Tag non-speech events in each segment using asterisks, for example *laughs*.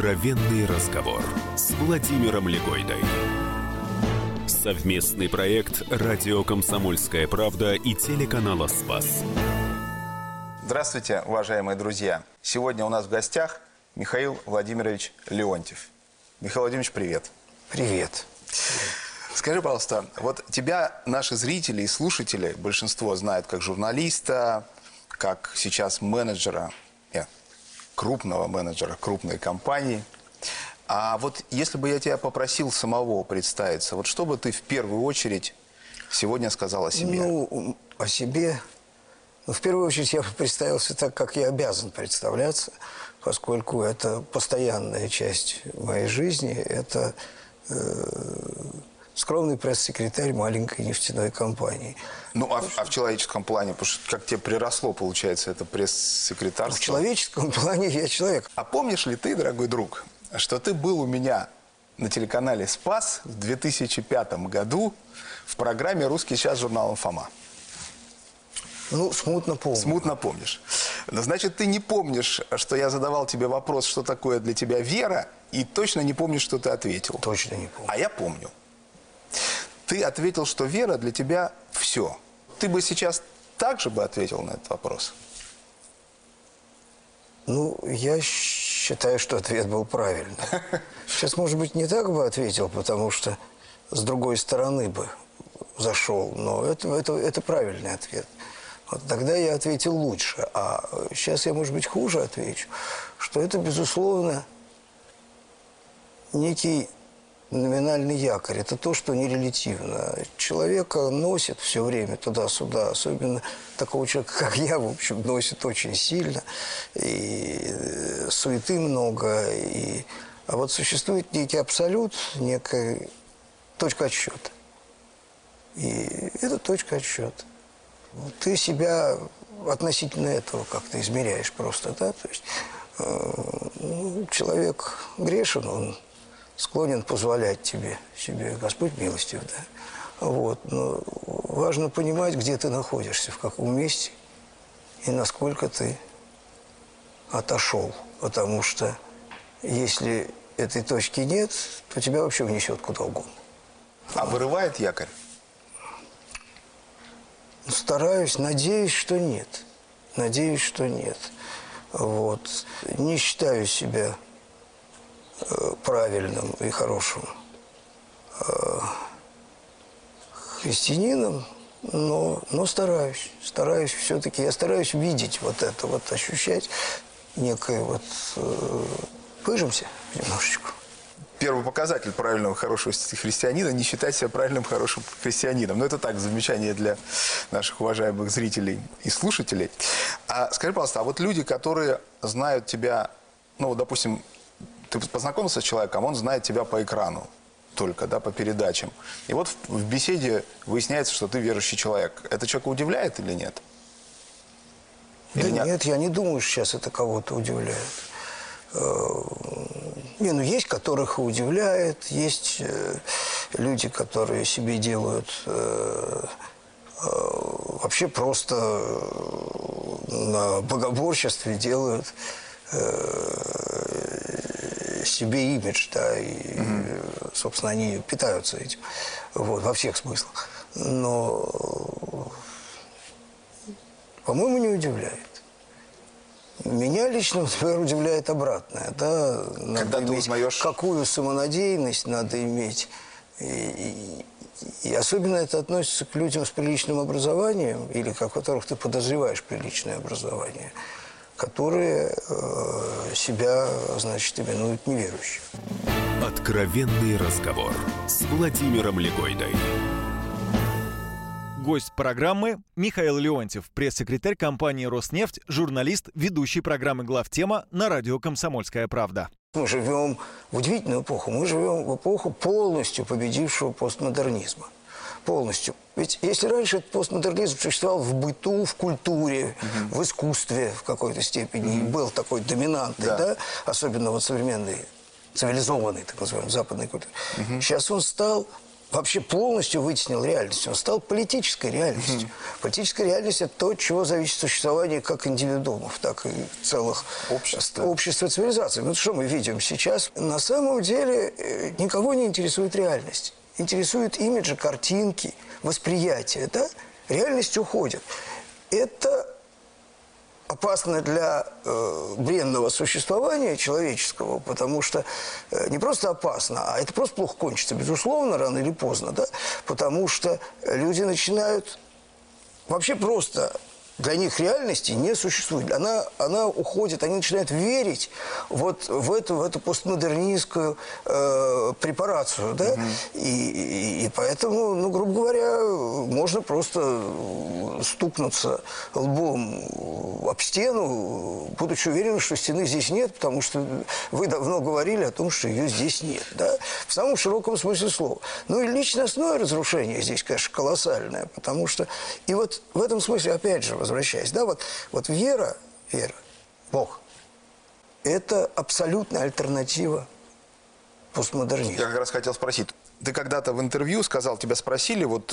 Откровенный разговор с Владимиром Легойдой. Совместный проект «Радио Комсомольская правда» и телеканала «Спас». Здравствуйте, уважаемые друзья. Сегодня у нас в гостях Михаил Владимирович Леонтьев. Михаил Владимирович, привет. Привет. Скажи, пожалуйста, вот тебя наши зрители и слушатели, большинство знают как журналиста, как сейчас менеджера, нет, крупного менеджера крупной компании. А вот если бы я тебя попросил самого представиться, вот что бы ты в первую очередь сегодня сказал о себе? Ну, о себе... Ну, в первую очередь я представился так, как я обязан представляться, поскольку это постоянная часть моей жизни. Это э, скромный пресс-секретарь маленькой нефтяной компании. Ну, а, а в человеческом плане, потому что как тебе приросло, получается, это пресс-секретарство? В человеческом *laughs* плане я человек. А помнишь ли ты, дорогой друг, что ты был у меня на телеканале «Спас» в 2005 году в программе «Русский час» журналом «Фома»? Ну, смутно помню. Смутно помнишь. Но значит, ты не помнишь, что я задавал тебе вопрос, что такое для тебя вера, и точно не помнишь, что ты ответил. Точно не помню. А я помню. Ты ответил, что вера для тебя все. Ты бы сейчас так же бы ответил на этот вопрос? Ну, я считаю, что ответ был правильный. *laughs* Сейчас, может быть, не так бы ответил, потому что с другой стороны бы зашел. Но это, это, это правильный ответ. Вот тогда я ответил лучше. А сейчас я, может быть, хуже отвечу, что это, безусловно, некий номинальный якорь. Это то, что нерелятивно. Человека носит все время туда-сюда. Особенно такого человека, как я, в общем, носит очень сильно. И э, суеты много. И... А вот существует некий абсолют, некая точка отсчета. И это точка отсчета. Ты себя относительно этого как-то измеряешь просто, да? То есть э, ну, человек грешен, он склонен позволять тебе, себе, Господь милостив, да. Вот. Но важно понимать, где ты находишься, в каком месте и насколько ты отошел. Потому что если этой точки нет, то тебя вообще внесет куда угодно. А вырывает якорь? Стараюсь, надеюсь, что нет. Надеюсь, что нет. Вот. Не считаю себя правильным и хорошим э, христианином, но, но стараюсь. Стараюсь все-таки. Я стараюсь видеть вот это, вот ощущать некое вот... Э, пыжимся немножечко первый показатель правильного хорошего христианина не считать себя правильным хорошим христианином. Но это так, замечание для наших уважаемых зрителей и слушателей. А скажи, пожалуйста, а вот люди, которые знают тебя, ну, допустим, ты познакомился с человеком, он знает тебя по экрану только, да, по передачам. И вот в, в беседе выясняется, что ты верующий человек. Это человека удивляет или нет? Или да нет? нет, я не думаю, что сейчас это кого-то удивляет. Э, не, ну есть, которых удивляет, есть э, люди, которые себе делают э, вообще просто на богоборчестве делают себе имидж, да, и, угу. собственно, они питаются этим, вот, во всех смыслах. Но, по-моему, не удивляет. Меня лично, *laughs* например, удивляет обратное. Да? Надо Когда иметь, узнаешь... Какую самонадеянность надо иметь. И, и, и особенно это относится к людям с приличным образованием, или о которых ты подозреваешь приличное образование, которые э, себя, значит, именуют неверующим. Откровенный разговор с Владимиром Легойдой. Гость программы Михаил Леонтьев, пресс-секретарь компании «Роснефть», журналист, ведущий программы «Главтема» на радио «Комсомольская правда». Мы живем в удивительную эпоху. Мы живем в эпоху полностью победившего постмодернизма. Полностью. Ведь если раньше этот постмодернизм существовал в быту, в культуре, угу. в искусстве в какой-то степени, угу. был такой доминантный, да. да, особенно вот современный, цивилизованный, так называемый, западной культуры. Угу. Сейчас он стал вообще полностью вытеснил реальность. Он стал политической реальностью. Политическая реальность – это то, от чего зависит существование как индивидуумов, так и целых Обществ, да. общества цивилизации. Вот что мы видим сейчас. На самом деле э, никого не интересует реальность. Интересуют имиджи, картинки, восприятие. Да? Реальность уходит. Это опасно для э, бренного существования человеческого, потому что э, не просто опасно, а это просто плохо кончится, безусловно, рано или поздно, да, потому что люди начинают вообще просто для них реальности не существует. Она, она уходит, они начинают верить вот в эту, в эту постмодернистскую э, препарацию. Да? И, и, и поэтому, ну, грубо говоря, можно просто стукнуться лбом об стену, будучи уверенным, что стены здесь нет, потому что вы давно говорили о том, что ее здесь нет. Да? В самом широком смысле слова. Ну и личностное разрушение здесь, конечно, колоссальное, потому что... И вот в этом смысле, опять же, возвращаясь, да, вот, вот вера, вера, Бог, это абсолютная альтернатива постмодернизму. Я как раз хотел спросить. Ты когда-то в интервью сказал, тебя спросили, вот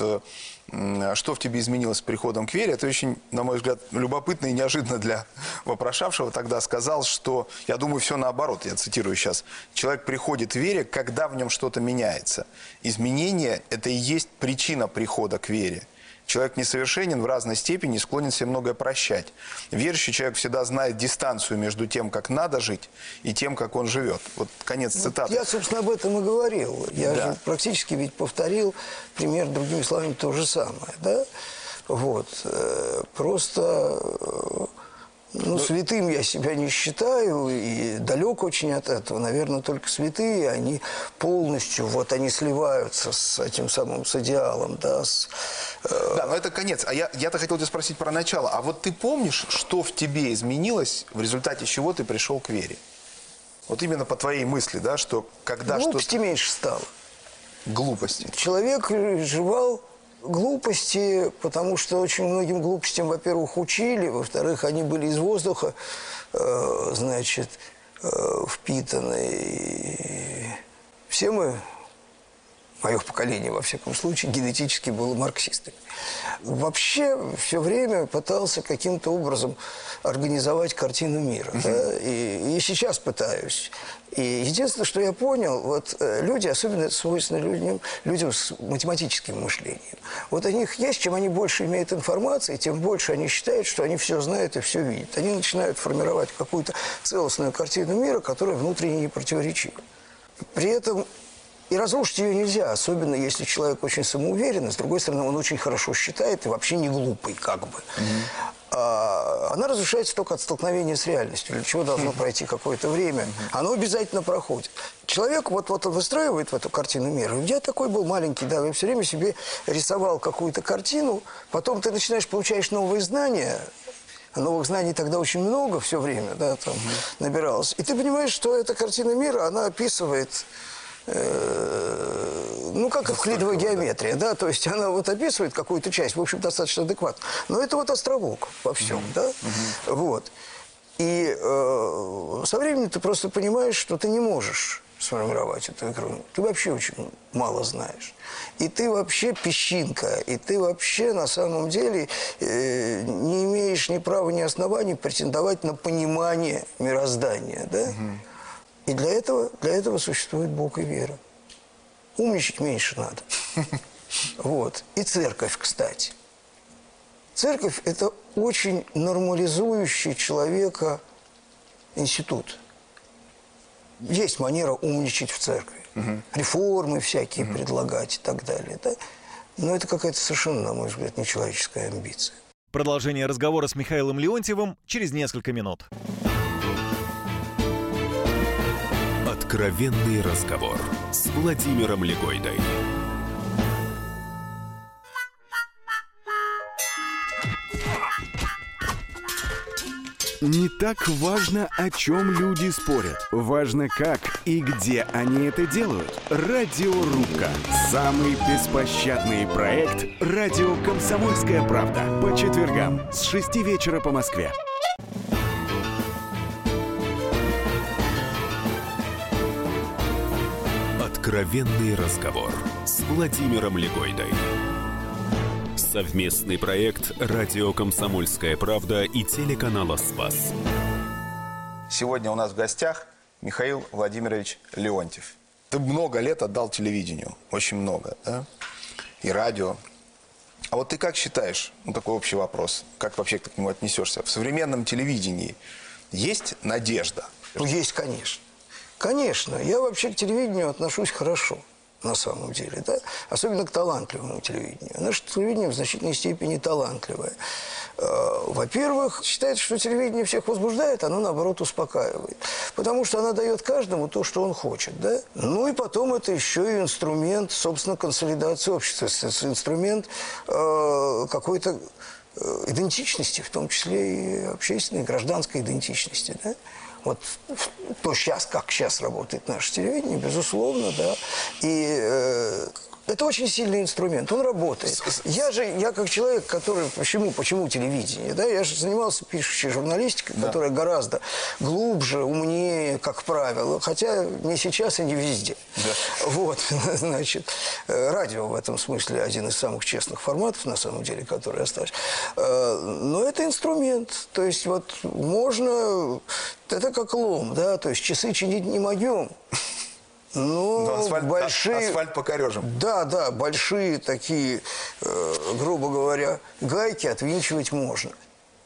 э, что в тебе изменилось с приходом к вере. Это очень, на мой взгляд, любопытно и неожиданно для вопрошавшего. Тогда сказал, что, я думаю, все наоборот, я цитирую сейчас. Человек приходит к вере, когда в нем что-то меняется. Изменение – это и есть причина прихода к вере. Человек несовершенен в разной степени и склонен себе многое прощать. Верующий человек всегда знает дистанцию между тем, как надо жить, и тем, как он живет. Вот конец цитаты. Я, собственно, об этом и говорил. Я Да. же практически ведь повторил пример другими словами то же самое, да? Вот. Э, Просто, э, ну, святым я себя не считаю и далек очень от этого. Наверное, только святые, они полностью, вот они сливаются с этим самым, с идеалом, да, с, э, Да, но это конец. А я, я-то хотел тебя спросить про начало. А вот ты помнишь, что в тебе изменилось, в результате чего ты пришел к вере? Вот именно по твоей мысли, да, что когда глупости что-то... меньше стало. Глупости. Человек жевал глупости, потому что очень многим глупостям, во-первых, учили, во-вторых, они были из воздуха, э, значит, э, впитаны. И все мы, мое поколение, во всяком случае, генетически было марксистами. Вообще все время пытался каким-то образом организовать картину мира. да, и, и сейчас пытаюсь. И единственное, что я понял, вот э, люди, особенно это свойственно людям, людям с математическим мышлением, вот у них есть, чем они больше имеют информации, тем больше они считают, что они все знают и все видят. Они начинают формировать какую-то целостную картину мира, которая внутренне не противоречива. При этом и разрушить ее нельзя, особенно если человек очень самоуверенный, с другой стороны, он очень хорошо считает и вообще не глупый, как бы. А, она разрушается только от столкновения с реальностью, для чего должно пройти какое-то время. Оно обязательно проходит. Человек вот, вот он выстраивает в эту картину мира. Я такой был маленький, да, я все время себе рисовал какую-то картину, потом ты начинаешь, получаешь новые знания, новых знаний тогда очень много все время, да, там набиралось. И ты понимаешь, что эта картина мира, она описывает э, ну, как эвклидовая геометрия, да, то есть она вот описывает какую-то часть, в общем, достаточно адекватно. Но это вот островок во всем, да, вот. И э, со временем ты просто понимаешь, что ты не можешь сформировать эту игру. Ты вообще очень мало знаешь. И ты вообще песчинка, и ты вообще на самом деле э, не имеешь ни права, ни оснований претендовать на понимание мироздания, да? И для этого, для этого существует Бог и вера. Умничать меньше надо. *laughs* Вот. И церковь, кстати. Церковь – это очень нормализующий человека институт. Есть манера умничать в церкви. Реформы всякие предлагать и так далее. Да? Но это какая-то совершенно, на мой взгляд, нечеловеческая амбиция. Продолжение разговора с Михаилом Леонтьевым через несколько минут. Откровенный разговор с Владимиром Легойдой. Не так важно, о чем люди спорят. Важно, как и где они это делают. Радиорубка. Самый беспощадный проект «Радио Комсомольская правда». По четвергам с 6 вечера по Москве. Откровенный разговор с Владимиром Легойдой. Совместный проект «Радио Комсомольская правда» и телеканала «Спас». Сегодня у нас в гостях Михаил Владимирович Леонтьев. Ты много лет отдал телевидению, очень много, да? И радио. А вот ты как считаешь, ну такой общий вопрос, как вообще к нему отнесешься? В современном телевидении есть надежда? Ну, есть, конечно. Конечно. Я вообще к телевидению отношусь хорошо на самом деле, да? особенно к талантливому телевидению. Наше телевидение в значительной степени талантливое. Э, во-первых, считается, что телевидение всех возбуждает, оно, наоборот, успокаивает. Потому что оно дает каждому то, что он хочет. Да? Ну и потом это еще и инструмент, собственно, консолидации общества. Инструмент э, какой-то э, идентичности, в том числе и общественной, гражданской идентичности. Да? Вот то сейчас, как сейчас работает наше телевидение, безусловно, да. И э, это очень сильный инструмент, он работает. Я же, я как человек, который, почему, почему телевидение, да, я же занимался пишущей журналистикой, да. которая гораздо глубже, умнее, как правило, хотя не сейчас и не везде. Да. Вот, *laughs* значит, э, радио в этом смысле один из самых честных форматов, на самом деле, который остался. Э, но это инструмент, то есть вот можно, это как лом, да, то есть часы чинить не могем, *laughs* ну, Но асфальт, большие... асфальт покорежем. Да, да, большие такие, э, грубо говоря, гайки отвинчивать можно.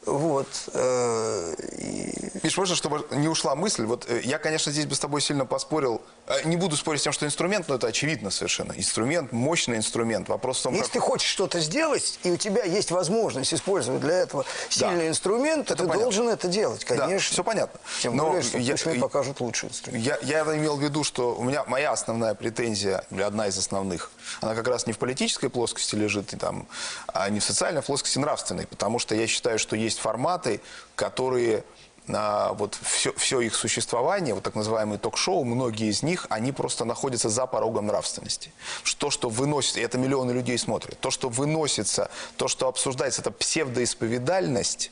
Вот. Э, и... Миш, можно, чтобы не ушла мысль? Вот э, я, конечно, здесь бы с тобой сильно поспорил. Э, не буду спорить с тем, что инструмент, но это очевидно совершенно. Инструмент, мощный инструмент. Вопрос в том, Если как... ты хочешь что-то сделать, и у тебя есть возможность использовать для этого сильный да. инструмент, то ты понятно. должен это делать, конечно. Да, все понятно. Тем но более, что я, пусть мне покажут лучший инструмент. Я, я имел в виду, что у меня моя основная претензия, или одна из основных, она как раз не в политической плоскости лежит, и там, а не в социальной плоскости, нравственной. Потому что я считаю, что есть форматы, которые вот все, все их существование, вот так называемые ток-шоу, многие из них, они просто находятся за порогом нравственности. То, что выносится, и это миллионы людей смотрят, то, что выносится, то, что обсуждается, это псевдоисповедальность,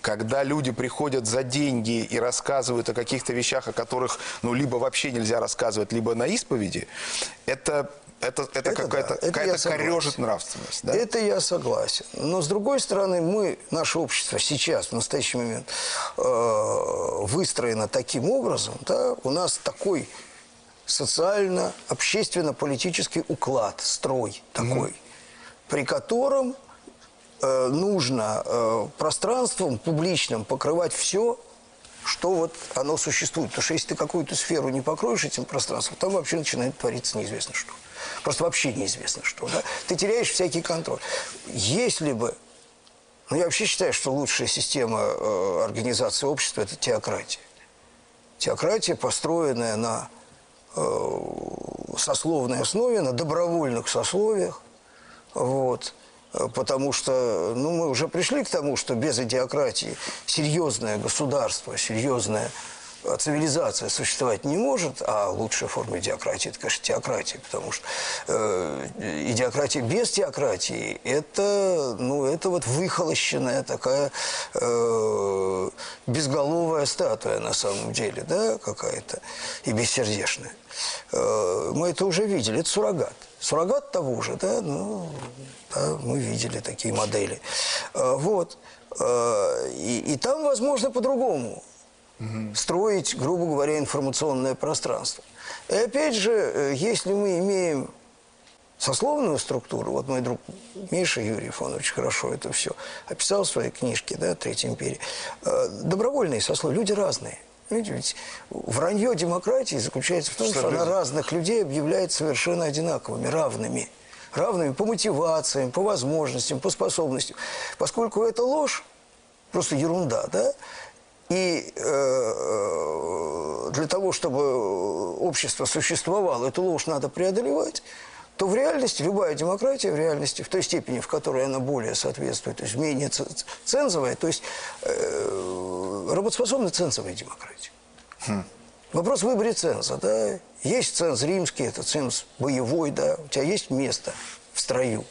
когда люди приходят за деньги и рассказывают о каких-то вещах, о которых, ну, либо вообще нельзя рассказывать, либо на исповеди, это это, это, это какая-то да, какая корежит нравственность. Да? Это я согласен. Но с другой стороны, мы, наше общество сейчас, в настоящий момент, э, выстроено таким образом, да, у нас такой социально-общественно-политический уклад, строй такой, mm при котором э, нужно э, пространством публичным покрывать все, что вот оно существует. Потому что если ты какую-то сферу не покроешь этим пространством, там вообще начинает твориться неизвестно что. Просто вообще неизвестно что. Да? Ты теряешь всякий контроль. Если бы... Ну, я вообще считаю, что лучшая система э, организации общества – это теократия. Теократия, построенная на э, сословной основе, на добровольных сословиях. Вот. Потому что ну, мы уже пришли к тому, что без идиократии серьезное государство, серьезное а цивилизация существовать не может, а лучшая форма идиократии – это, конечно, теократия, потому что э, идиократия без теократии – это, ну, это вот выхолощенная такая э, безголовая статуя на самом деле, да, какая-то, и бессердечная. Э, мы это уже видели, это суррогат. Суррогат того же, да, ну, да, мы видели такие модели. Э, вот. Э, и, и там, возможно, по-другому угу. строить, грубо говоря, информационное пространство. И опять же, э, если мы имеем сословную структуру, вот мой друг Миша Юрьев, он очень хорошо это все описал в своей книжке, да, «Третья империя», э, добровольные сословия, люди разные. Видите, ведь вранье демократии заключается в том, что, что она разных людей объявляет совершенно одинаковыми, равными. Равными по мотивациям, по возможностям, по способностям. Поскольку это ложь, просто ерунда, да, и э, для того, чтобы общество существовало, эту ложь надо преодолевать, то в реальности любая демократия, в реальности, в той степени, в которой она более соответствует, то есть менее цензовая, то есть э, работоспособная цензовая демократия. Хм. Вопрос в выборе ценза, да. Есть ценз римский, это ценз боевой, да. У тебя есть место в строю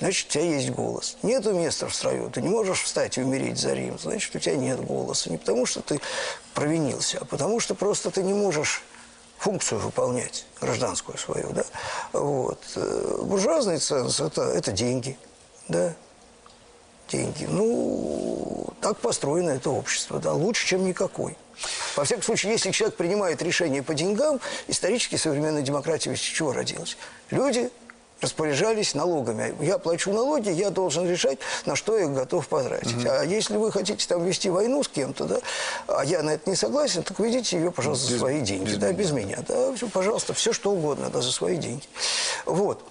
значит, у тебя есть голос. Нету места в строю, ты не можешь встать и умереть за Рим, значит, у тебя нет голоса. Не потому, что ты провинился, а потому, что просто ты не можешь функцию выполнять, гражданскую свою, да. Вот. Э, буржуазный ценз это, – это деньги, да, деньги. Ну, так построено это общество, да, лучше, чем никакой. Во всяком случае, если человек принимает решение по деньгам, исторически современная демократия из чего родилась? Люди распоряжались налогами. Я плачу налоги, я должен решать, на что я готов потратить. Угу. А если вы хотите там вести войну с кем-то, да, а я на это не согласен, так ведите ее, пожалуйста, без, за свои деньги. Без да, без меня. Да, все, пожалуйста, все что угодно, да, за свои деньги. Вот.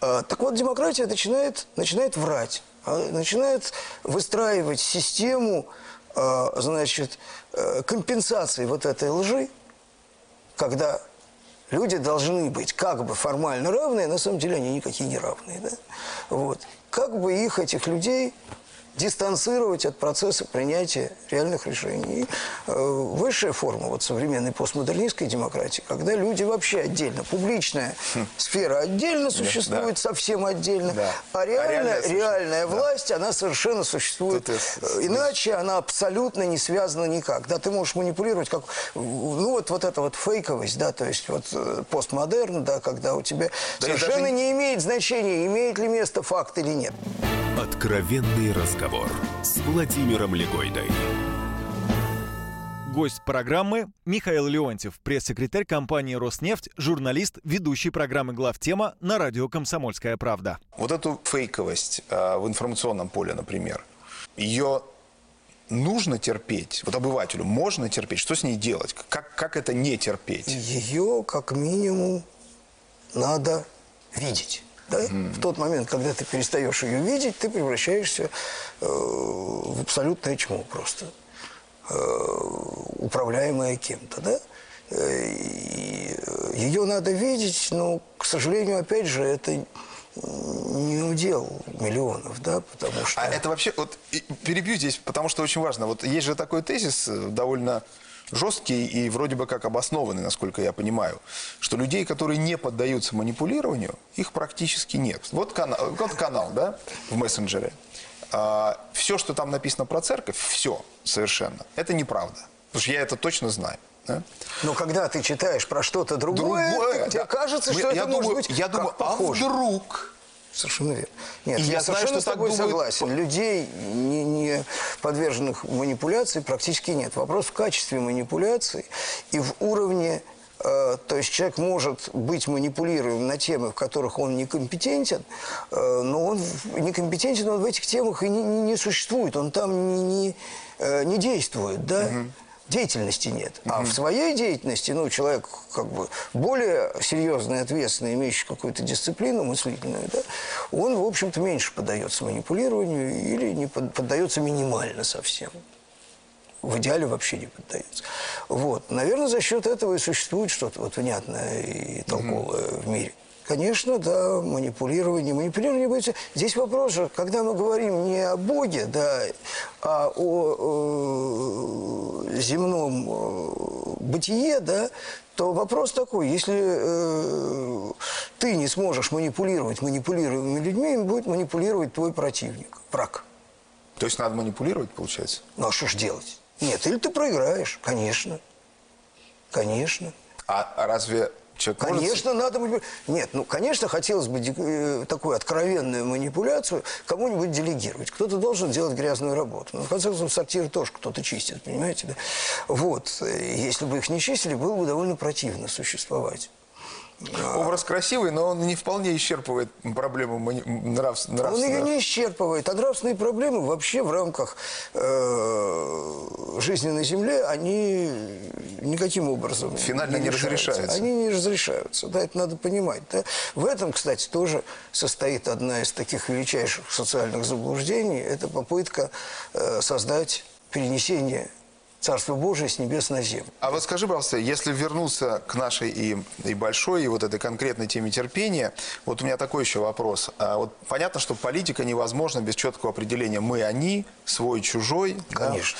А, так вот, демократия начинает, начинает врать, а, начинает выстраивать систему, а, значит, э, компенсации вот этой лжи, когда люди должны быть как бы формально равные, на самом деле они никакие не равные. Да? Вот. Как бы их, этих людей, дистанцировать от процесса принятия реальных решений. И, э, высшая форма вот, современной постмодернистской демократии, когда люди вообще отдельно, публичная хм. сфера отдельно существует, да. совсем отдельно, да. а реальная, а реальная власть, да. она совершенно существует. Тут Иначе это... она абсолютно не связана никак. Да, ты можешь манипулировать, как, ну вот, вот эта вот фейковость, да, то есть вот э, постмодерн, да, когда у тебя да совершенно даже... не имеет значения, имеет ли место факт или нет. Откровенный разговор с Владимиром Легойдой. Гость программы Михаил Леонтьев, пресс-секретарь компании «Роснефть», журналист, ведущий программы «Главтема» на радио «Комсомольская правда». Вот эту фейковость э, в информационном поле, например, ее нужно терпеть? Вот обывателю можно терпеть? Что с ней делать? Как, как это не терпеть? Ее, как минимум, надо видеть. Да? Mm. В тот момент, когда ты перестаешь ее видеть, ты превращаешься э, в абсолютное чмо просто. Э, управляемое кем-то. Да? Э, и ее надо видеть, но, к сожалению, опять же, это не удел миллионов, да, потому что... А это вообще, вот перебью здесь, потому что очень важно. Вот есть же такой тезис э, довольно жесткий и вроде бы как обоснованный, насколько я понимаю, что людей, которые не поддаются манипулированию, их практически нет. Вот канал, вот канал да, в мессенджере. А, все, что там написано про церковь, все совершенно, это неправда. Потому что я это точно знаю. Да? Но когда ты читаешь про что-то другое, другое тебе да. кажется, что я это думаю, может быть Я думаю, а вдруг Совершенно верно. Нет, и я, я совершенно знаю, что с тобой думают... согласен. Людей, не, не подверженных манипуляции, практически нет. Вопрос в качестве манипуляции и в уровне э, то есть человек может быть манипулируем на темы, в которых он некомпетентен, э, но он некомпетентен, он в этих темах и не, не, не существует, он там не, не, э, не действует, да? Угу деятельности нет. Mm -hmm. А в своей деятельности, ну, человек как бы более серьезный, ответственный, имеющий какую-то дисциплину мыслительную, да, он, в общем-то, меньше поддается манипулированию или не поддается минимально совсем. В идеале вообще не поддается. Вот. Наверное, за счет этого и существует что-то вот внятное и толковое mm -hmm. в мире. Конечно, да, манипулирование. Манипулирование будет... Здесь вопрос же, когда мы говорим не о Боге, да, а о э, земном э, бытие, да, то вопрос такой, если э, ты не сможешь манипулировать манипулируемыми людьми, им будет манипулировать твой противник, враг. То есть надо манипулировать, получается? Ну а что ж делать? Нет, или ты проиграешь, конечно. Конечно. А разве Человек конечно, может... надо... Нет, ну, конечно, хотелось бы э, такую откровенную манипуляцию кому-нибудь делегировать. Кто-то должен делать грязную работу. Ну, в конце концов, сортиры тоже кто-то чистит, понимаете, да? Вот. Если бы их не чистили, было бы довольно противно существовать. Образ красивый, но он не вполне исчерпывает проблему нравств, нравственного. Он ее не исчерпывает. А нравственные проблемы вообще в рамках э, жизни на Земле, они никаким образом Финально не, не разрешаются. Они не разрешаются. Да, это надо понимать. Да? В этом, кстати, тоже состоит одна из таких величайших социальных заблуждений. Это попытка э, создать перенесение Царство Божие с небес на землю. А вот скажи, пожалуйста, если вернуться к нашей и, и большой, и вот этой конкретной теме терпения, вот у меня такой еще вопрос. А вот понятно, что политика невозможна без четкого определения «мы-они», «свой-чужой». Конечно.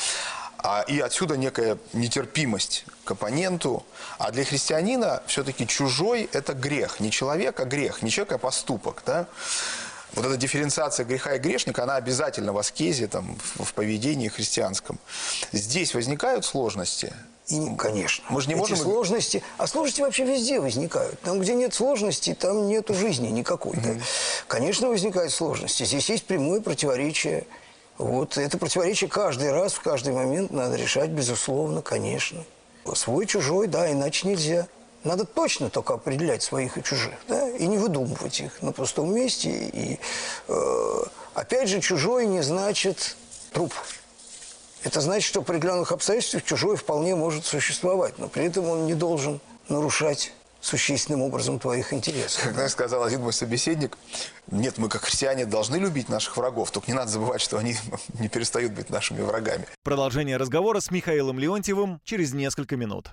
Да? А, и отсюда некая нетерпимость к оппоненту. А для христианина все-таки чужой – это грех. Не человек, а грех. Не человек, а поступок. Да? Вот эта дифференциация греха и грешника, она обязательно в аскезе, там, в, поведении христианском. Здесь возникают сложности? И, конечно. Мы же не Эти можем- сложности... А сложности вообще везде возникают. Там, где нет сложностей, там нету жизни никакой. да. Конечно, возникают сложности. Здесь есть прямое противоречие. Вот это противоречие каждый раз, в каждый момент надо решать, безусловно, конечно. Свой, чужой, да, иначе нельзя. Надо точно только определять своих и чужих, да, и не выдумывать их на пустом месте. И, э, опять же, чужой не значит труп. Это значит, что в определенных обстоятельствах чужой вполне может существовать, но при этом он не должен нарушать существенным образом твоих интересов. Как знаешь, сказал один мой собеседник, нет, мы как христиане должны любить наших врагов, только не надо забывать, что они *laughs* не перестают быть нашими врагами. Продолжение разговора с Михаилом Леонтьевым через несколько минут.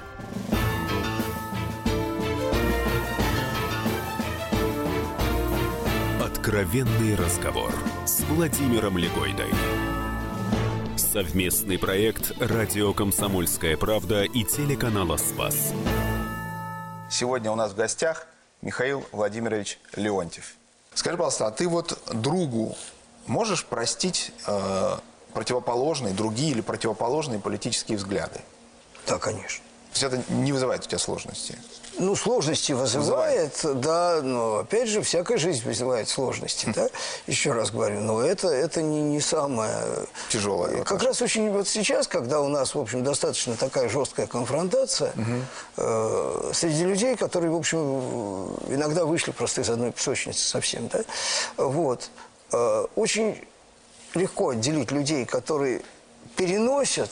Откровенный разговор с Владимиром Легойдой. Совместный проект «Радио Комсомольская правда» и телеканала «Спас». Сегодня у нас в гостях Михаил Владимирович Леонтьев. Скажи, пожалуйста, а ты вот другу можешь простить э, противоположные, другие или противоположные политические взгляды? Да, конечно. То есть это не вызывает у тебя сложностей? Ну, сложности вызывает, да, но опять же, всякая жизнь вызывает сложности, да, еще раз говорю, но это, это не, не самое... Тяжелое Как раз очень вот сейчас, когда у нас, в общем, достаточно такая жесткая конфронтация э, среди людей, которые, в общем, иногда вышли просто из одной песочницы совсем, да, вот, э, очень легко отделить людей, которые переносят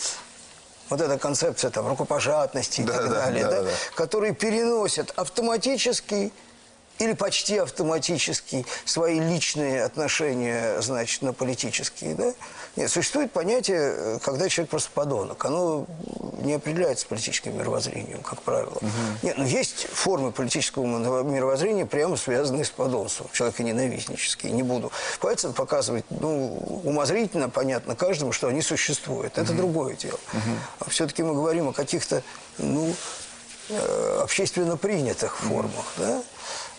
вот эта концепция там рукопожатности и Да, так да, далее, да, да, да, да. которые переносят автоматически или почти автоматически свои личные отношения, значит, на политические, да? Нет, существует понятие, э, когда человек просто подонок. Оно не определяется политическим мировоззрением, как правило. Нет, но есть формы политического мировоззрения, прямо связанные с подонством, человеконенавистнические. Не буду пальцем показывать, ну, умозрительно, понятно каждому, что они существуют. Это другое дело. А все-таки мы говорим о каких-то, ну, э, общественно принятых формах, да?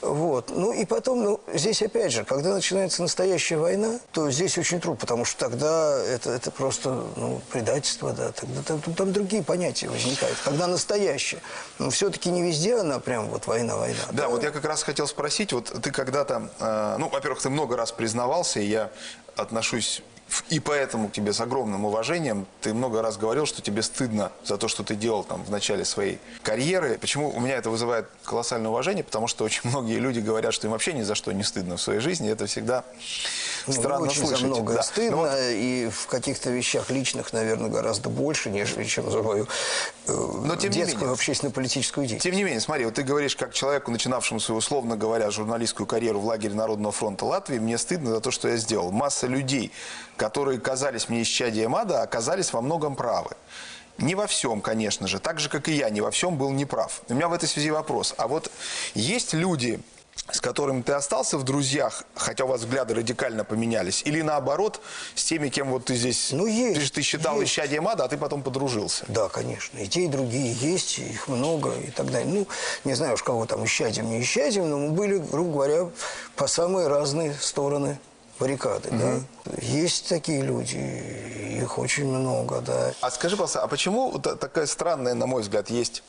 Вот. Ну и потом, ну, здесь опять же, когда начинается настоящая война, то здесь очень трудно, потому что тогда это, это просто ну, предательство, да, тогда там, там- другие понятия возникают. Когда настоящая, но все-таки не везде она прям вот война-война. Да, вот я как раз хотел спросить, вот ты когда-то, э, ну, во-первых, ты много раз признавался, и я отношусь и поэтому к тебе с огромным уважением. Ты много раз говорил, что тебе стыдно за то, что ты делал там в начале своей карьеры. Почему у меня это вызывает колоссальное уважение? Потому что очень многие люди говорят, что им вообще ни за что не стыдно в своей жизни. Это всегда Ну, странно очень слышать. за многое Да. стыдно, Ну вот и в каких-то вещах личных, наверное, гораздо больше, нежели чем за мою э, Но тем детскую общественно-политическую деятельность. Тем не менее, смотри, вот ты говоришь, как человеку, начинавшему свою, условно говоря, журналистскую карьеру в лагере Народного фронта Латвии, мне стыдно за то, что я сделал. Масса людей, которые казались мне исчадием ада, оказались во многом правы. Не во всем, конечно же, так же, как и я, не во всем был неправ. У меня в этой связи вопрос. А вот есть люди, с которыми ты остался в друзьях, хотя у вас взгляды радикально поменялись, или наоборот, с теми, кем вот ты здесь, Ну, есть, ты, ты считал есть. исчадием ада, а ты потом подружился? Да, конечно. И те, и другие есть, их много и так далее. Ну, не знаю уж, кого там исчадим, не исчадим, но мы были, грубо говоря, по самые разные стороны баррикады, да. Есть такие люди, их очень много, да. А скажи, пожалуйста, а почему такая странная, на мой взгляд, есть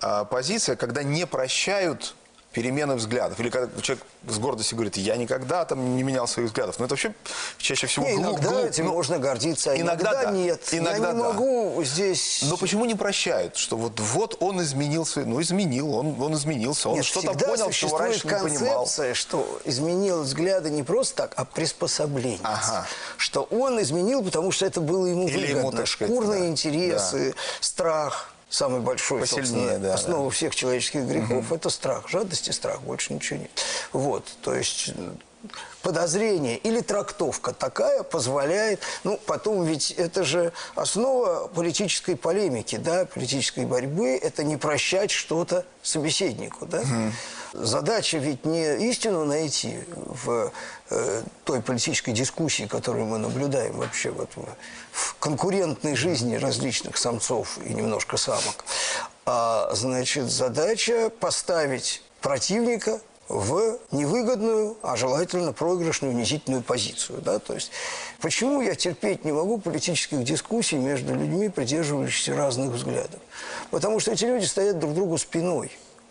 а, позиция, когда не прощают перемены взглядов? Или когда человек с гордостью говорит, я никогда там не менял своих взглядов. Но это вообще чаще всего Не, глуп- иногда глуп. этим Ну, можно гордиться, а иногда иногда, да. нет. Иногда Я не да. могу здесь... Но почему не прощают? Что вот, вот он изменился, ну изменил, он, он изменился, он Нет, что-то понял, чего раньше не понимал. что изменил взгляды не просто так, а приспособление. Ага. Что он изменил, потому что это было ему Или выгодно. ему, так сказать, Шкурные да. интересы, страх. Самый большой, Посильнее, да, основа всех человеческих грехов – это страх. Жадность и страх, больше ничего нет. Вот, то есть подозрение или трактовка такая позволяет, ну, потом ведь это же основа политической полемики, да, политической борьбы, это не прощать что-то собеседнику, да. Задача ведь не истину найти в э, той политической дискуссии, которую мы наблюдаем вообще вот в, в конкурентной жизни различных самцов и немножко самок, а, значит, задача поставить противника в невыгодную, а желательно проигрышную, унизительную позицию. Да? То есть, почему я терпеть не могу политических дискуссий между людьми, придерживающимися разных взглядов? Потому что эти люди стоят друг другу спиной.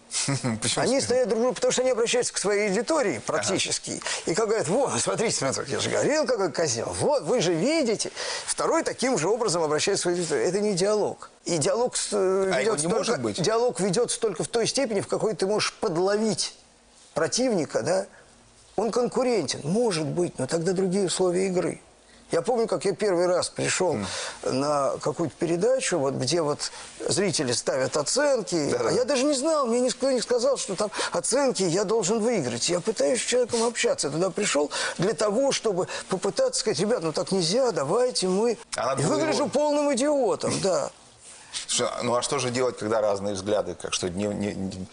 *laughs* Почему Они стоят друг другу, потому что они обращаются к своей аудитории практически. И как говорят, вот, смотрите, смотрите, я же говорил, какой козел. Вот, вы же видите. Второй таким же образом обращается к своей аудитории. Это не диалог. И диалог, э, А ведется только- диалог ведется только в той степени, в какой ты можешь подловить противника, да, он конкурентен, может быть, но тогда другие условия игры. Я помню, как я первый раз пришел на какую-то передачу, вот, где вот зрители ставят оценки, Да-да. а я даже не знал, мне никто не сказал, что там оценки я должен выиграть. Я пытаюсь с человеком общаться. Я туда пришел для того, чтобы попытаться сказать, ребят, ну так нельзя, давайте мы... А выгляжу его- полным идиотом, да. Ну а что же делать, когда разные взгляды? Как что не-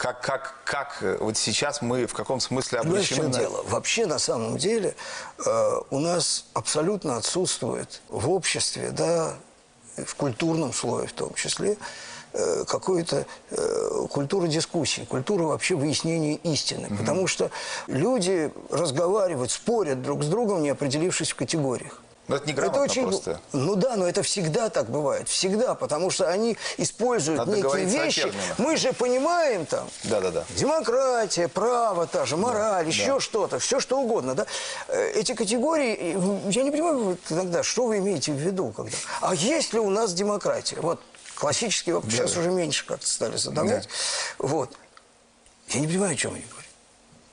как, как, как э, вот сейчас мы в каком смысле Понимаешь, в обречены чем на- дело? Вообще, на самом деле, э, у нас абсолютно отсутствует в обществе, да, в культурном слое в том числе, э, какую-то э, культура дискуссии, культура вообще выяснения истины. Потому что люди разговаривают, спорят друг с другом, не определившись в категориях. Ну, это неграмотно просто. Ну да, но это всегда так бывает. Всегда. Потому что они используют Надо некие о вещи. Мы же понимаем там, Да-да-да. Демократия, право, та же, мораль, еще что-то, все что угодно. Да? Э, Эти категории, э, я не понимаю иногда, что вы имеете в виду. Когда... А есть ли у нас демократия? Вот классический вопрос, сейчас уже меньше как-то стали задавать. Вот. Я не понимаю, о чем они говорят.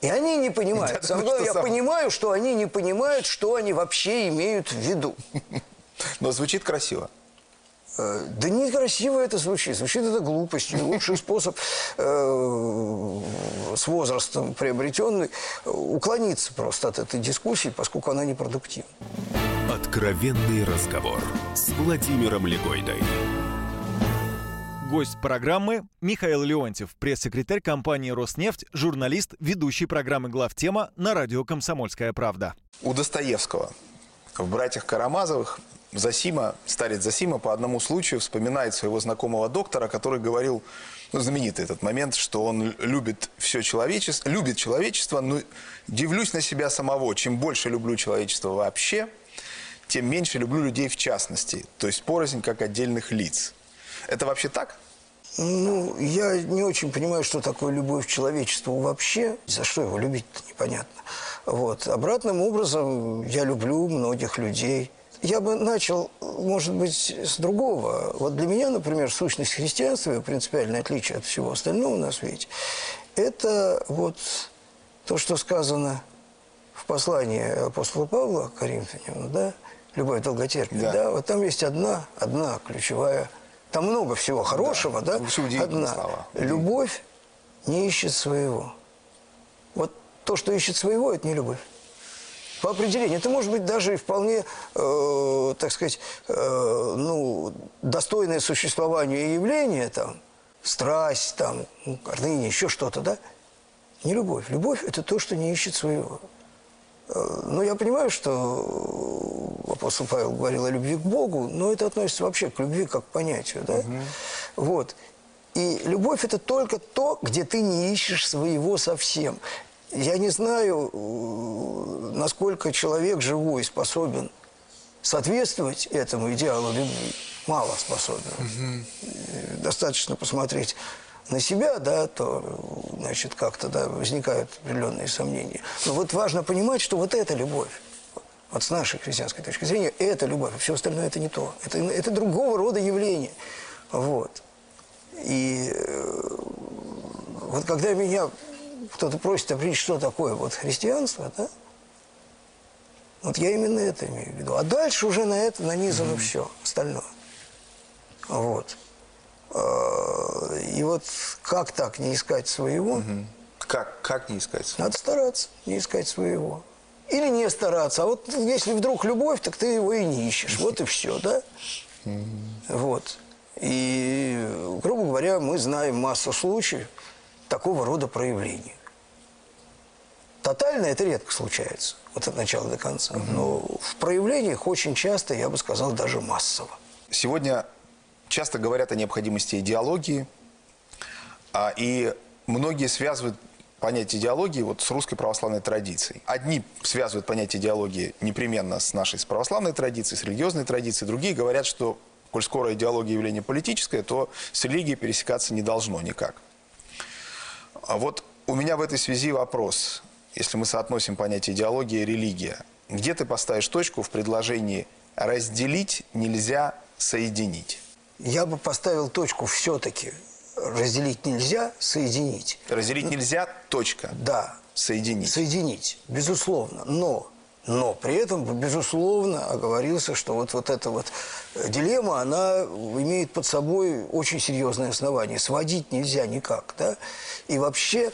И они не понимают. Да, Самое потому главное, я сам- понимаю, что они не понимают, что они вообще имеют в виду. *laughs* Но звучит красиво. Э, Да некрасиво это звучит. Звучит это глупостью. Лучший способ э, с возрастом приобретенный уклониться просто от этой дискуссии, поскольку она непродуктивна. Откровенный разговор с Владимиром Легойдой. Гость программы Михаил Леонтьев, пресс-секретарь компании «Роснефть», журналист, ведущий программы «Главтема» на радио «Комсомольская правда». У Достоевского в «Братьях Карамазовых» Засима, старец Засима по одному случаю вспоминает своего знакомого доктора, который говорил, ну, знаменитый этот момент, что он любит все человечество, любит человечество, но дивлюсь на себя самого. Чем больше люблю человечество вообще, тем меньше люблю людей в частности. То есть порознь как отдельных лиц. Это вообще так? Ну, я не очень понимаю, что такое любовь к человечеству вообще. За что его любить-то непонятно. Вот. Обратным образом, я люблю многих людей. Я бы начал, может быть, с другого. Вот для меня, например, сущность христианства, и принципиальное отличие от всего остального на свете, это вот то, что сказано в послании апостола Павла к Коринфянам, да, «Любовь долготерпит», Да. да. вот там есть одна, одна ключевая, там много всего хорошего, да, удивительные одна. слова. Любовь не ищет своего. Вот то, что ищет своего, это не любовь. По определению. Это может быть даже и вполне, э, так сказать, э, ну, достойное существования явление, там, страсть, там, ну, гордыня, еще что-то, да? Не любовь. Любовь – это то, что не ищет своего. Э, Ну, я понимаю, что апостол Павел говорил о любви к Богу, но это относится вообще к любви как к понятию, да? Вот. И любовь – это только то, где ты не ищешь своего совсем. Я не знаю, э, насколько человек живой способен соответствовать этому идеалу любви. Мало способен. Э, Достаточно посмотреть на себя, да, то, значит, как-то, да, возникают определенные сомнения. Но вот важно понимать, что вот эта любовь, вот с нашей христианской точки зрения, это любовь, а все остальное это не то. Это, это другого рода явление. Вот. И э, вот когда меня кто-то просит определить, что такое вот христианство, да, вот я именно это имею в виду. А дальше уже на это нанизано все остальное. Вот. Э, И вот как так не искать своего? Как, как не искать? Надо стараться, не искать своего. Или не стараться. А вот если вдруг любовь, так ты его и не ищешь. Вот и все, да? Вот. И, грубо говоря, мы знаем массу случаев такого рода проявлений. Тотально это редко случается, вот от начала до конца. Но в проявлениях очень часто, я бы сказал, даже массово. Сегодня часто говорят о необходимости идеологии, а, и многие связывают понятие идеологии вот с русской православной традицией. Одни связывают понятие идеологии непременно с нашей с православной традицией, с религиозной традицией, другие говорят, что коль скоро идеология явление политическое, то с религией пересекаться не должно никак. А вот у меня в этой связи вопрос, если мы соотносим понятие идеология и религия. Где ты поставишь точку в предложении «разделить нельзя соединить»? Я бы поставил точку все-таки. Разделить нельзя, соединить. Разделить нельзя, точка. Да, Соединить. соединить, безусловно. Но, но при этом, безусловно, оговорился, что вот, вот эта вот э, дилемма, она имеет под собой очень серьезное основание. Сводить нельзя никак, да? И вообще,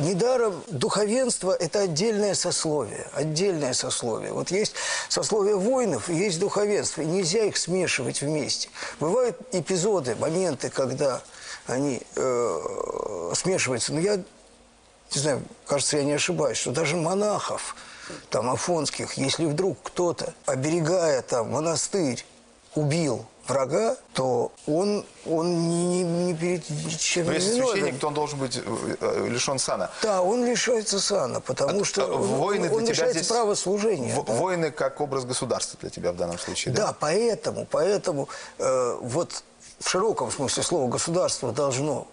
недаром духовенство – это отдельное сословие, отдельное сословие. Вот есть сословие воинов и есть духовенство, и нельзя их смешивать вместе. Бывают эпизоды, моменты, когда они э, смешиваются. Но я не знаю, кажется, я не ошибаюсь, что даже монахов, там, афонских, если вдруг кто-то, оберегая там монастырь, убил врага, то он, он не, не, не перед чем Но если виновен. священник, то он должен быть э, э, лишен сана. Да, он лишается сана, потому А, что а, воины он тебя лишается здесь- права служения. В- да. Воины как образ государства для тебя в данном случае, да? Да, поэтому, поэтому э, вот в широком смысле слова государство должно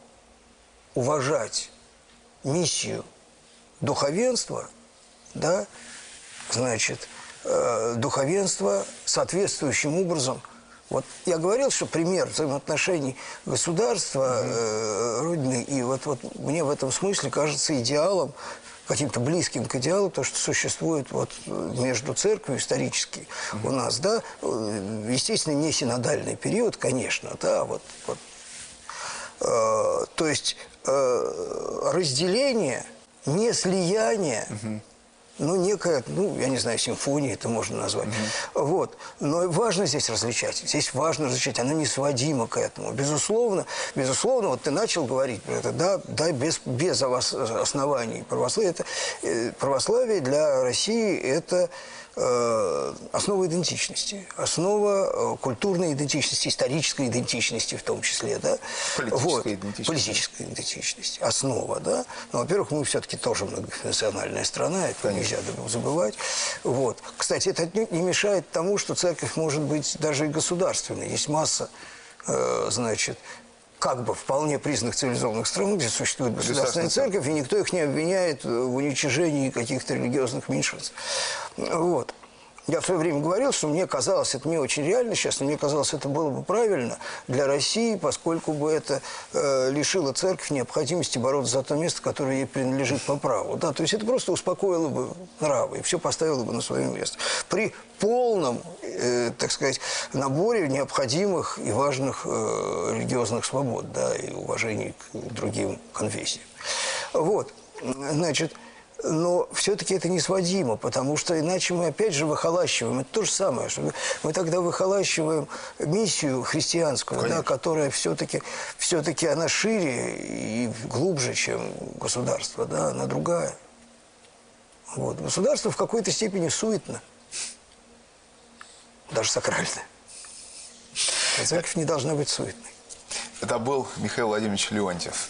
уважать миссию духовенства, да, значит, э, духовенство соответствующим образом. Вот я говорил, что пример взаимоотношений государства, э, Родины, и вот, вот мне в этом смысле кажется идеалом, каким-то близким к идеалу, то, что существует вот между церковью исторически у нас, да, э, естественно, не синодальный период, конечно, да, вот, вот Э, то есть разделение, не слияние, ну, некая, ну, я не знаю, симфония это можно назвать. Вот. Но важно здесь различать. Здесь важно различать. Оно не сводимо к этому. Безусловно, безусловно, вот ты начал говорить про это, да, да без, без ос- оснований православия. Это, э, православие для России – это основа идентичности, основа э, культурной идентичности, исторической идентичности в том числе, да. Политической идентичности. Политической идентичности, основа, да. Но, во-первых, мы все-таки тоже многонациональная страна, это нельзя забывать. Вот. Кстати, это отнюдь не мешает тому, что церковь может быть даже и государственной. Есть масса, э, значит, как бы вполне признанных цивилизованных стран, где существует Государственная церковь, и никто их не обвиняет в уничижении каких-то религиозных меньшинств. Вот. Я в свое время говорил, что мне казалось, это не очень реально сейчас, но мне казалось, это было бы правильно для России, поскольку бы это э, лишило церковь необходимости бороться за то место, которое ей принадлежит по праву. Да? То есть это просто успокоило бы нравы и все поставило бы на свое место. При полном, э, так сказать, наборе необходимых и важных э, религиозных свобод, да, и уважении к другим конфессиям. Вот. Значит, но все-таки это не сводимо, потому что иначе мы опять же выхолащиваем. Это то же самое, что мы- тогда выхолащиваем миссию христианскую, да, которая все-таки все она шире и глубже, чем государство, да, она другая. Вот. Государство в какой-то степени суетно, даже сакральное. А церковь не должна быть суетной. Это был Михаил Владимирович Леонтьев.